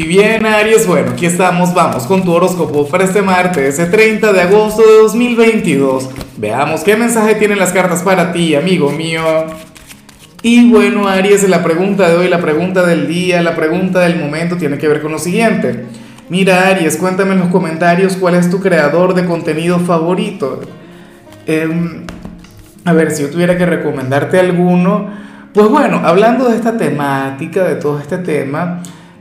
Y bien, Aries, bueno, aquí estamos, vamos con tu horóscopo para este martes, ese 30 de agosto de 2022. Veamos qué mensaje tienen las cartas para ti, amigo mío. Y bueno, Aries, la pregunta de hoy, la pregunta del día, la pregunta del momento tiene que ver con lo siguiente. Mira, Aries, cuéntame en los comentarios cuál es tu creador de contenido favorito. Em, a ver, si yo tuviera que recomendarte alguno, pues bueno, hablando de esta temática, de todo este tema,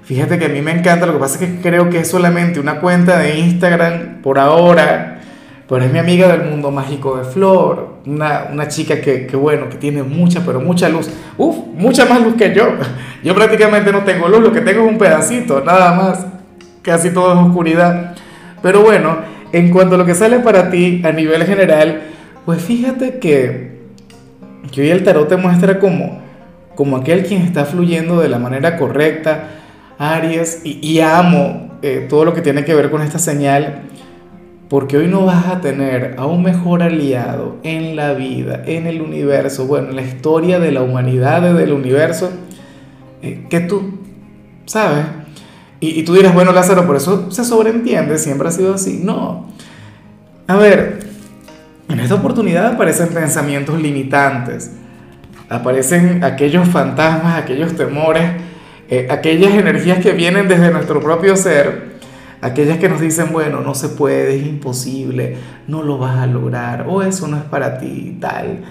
Fíjate que a mí me encanta, lo que pasa es que creo que es solamente una cuenta de Instagram por ahora, pero es mi amiga del mundo mágico de Flor, una, una chica que, que, bueno, que tiene mucha, pero mucha luz, uf, mucha más luz que yo. Yo prácticamente no tengo luz, lo que tengo es un pedacito, nada más, casi todo es oscuridad. Pero bueno, en cuanto a lo que sale para ti a nivel general, pues fíjate que, que hoy el tarot te muestra como, como aquel quien está fluyendo de la manera correcta, Aries, y, amo eh, todo lo que tiene que ver con esta señal, porque hoy no vas a tener a un mejor aliado en la vida, en el universo, bueno, en la historia de la humanidad, del universo, eh, que tú, ¿sabes? Y, y tú dirás, bueno, Lázaro, por eso se sobreentiende, siempre ha sido así. No. A ver, en esta oportunidad aparecen pensamientos limitantes, aparecen aquellos fantasmas, aquellos temores eh, aquellas energías que vienen desde nuestro propio ser, aquellas que nos dicen, bueno, no se puede, es imposible, no lo vas a lograr, o eso no es para ti, tal.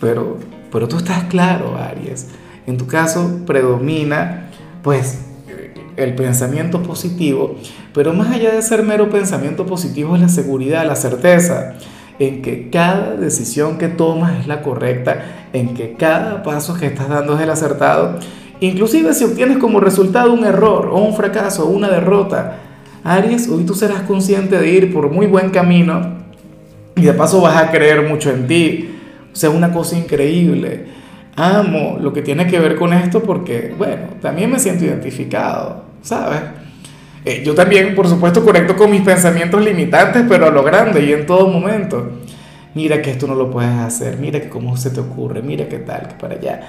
Pero, pero tú estás claro, Aries. En tu caso predomina, pues, el pensamiento positivo, pero más allá de ser mero pensamiento positivo es la seguridad, la certeza en que cada decisión que tomas es la correcta, en que cada paso que estás dando es el acertado Inclusive si obtienes como resultado un error o un fracaso o una derrota, Aries, hoy tú serás consciente de ir por muy buen camino y de paso vas a creer mucho en ti. O sea, una cosa increíble. Amo lo que tiene que ver con esto porque, bueno, también me siento identificado, ¿sabes? Eh, yo también, por supuesto, conecto con mis pensamientos limitantes, pero a lo grande y en todo momento. Mira que esto no lo puedes hacer, mira que cómo se te ocurre, mira qué tal, que para allá.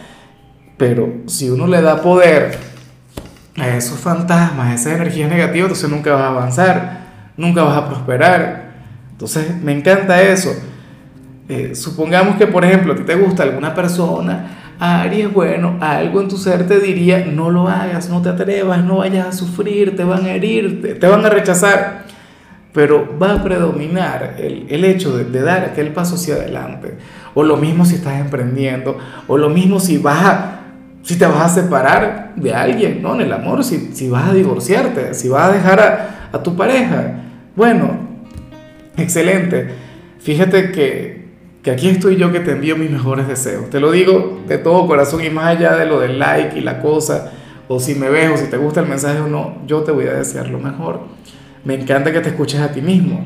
Pero si uno le da poder a esos fantasmas, a esas energías negativas, entonces nunca vas a avanzar, nunca vas a prosperar. Entonces me encanta eso. Eh, supongamos que, por ejemplo, a ti te gusta alguna persona, Aries, bueno, algo en tu ser te diría, no lo hagas, no te atrevas, no vayas a sufrir, te van a herir, te, van a rechazar. Pero va a predominar el, el hecho de, de, dar aquel paso hacia adelante. O lo mismo si estás emprendiendo, o lo mismo si vas a si te vas a separar de alguien, ¿no? En el amor, si, si vas a divorciarte, si vas a dejar a, a, tu pareja. Bueno, excelente. Fíjate que, que aquí estoy yo que te envío mis mejores deseos. Te lo digo de todo corazón y más allá de lo del like y la cosa, o si me ves o si te gusta el mensaje o no, yo te voy a desear lo mejor. Me encanta que te escuches a ti mismo.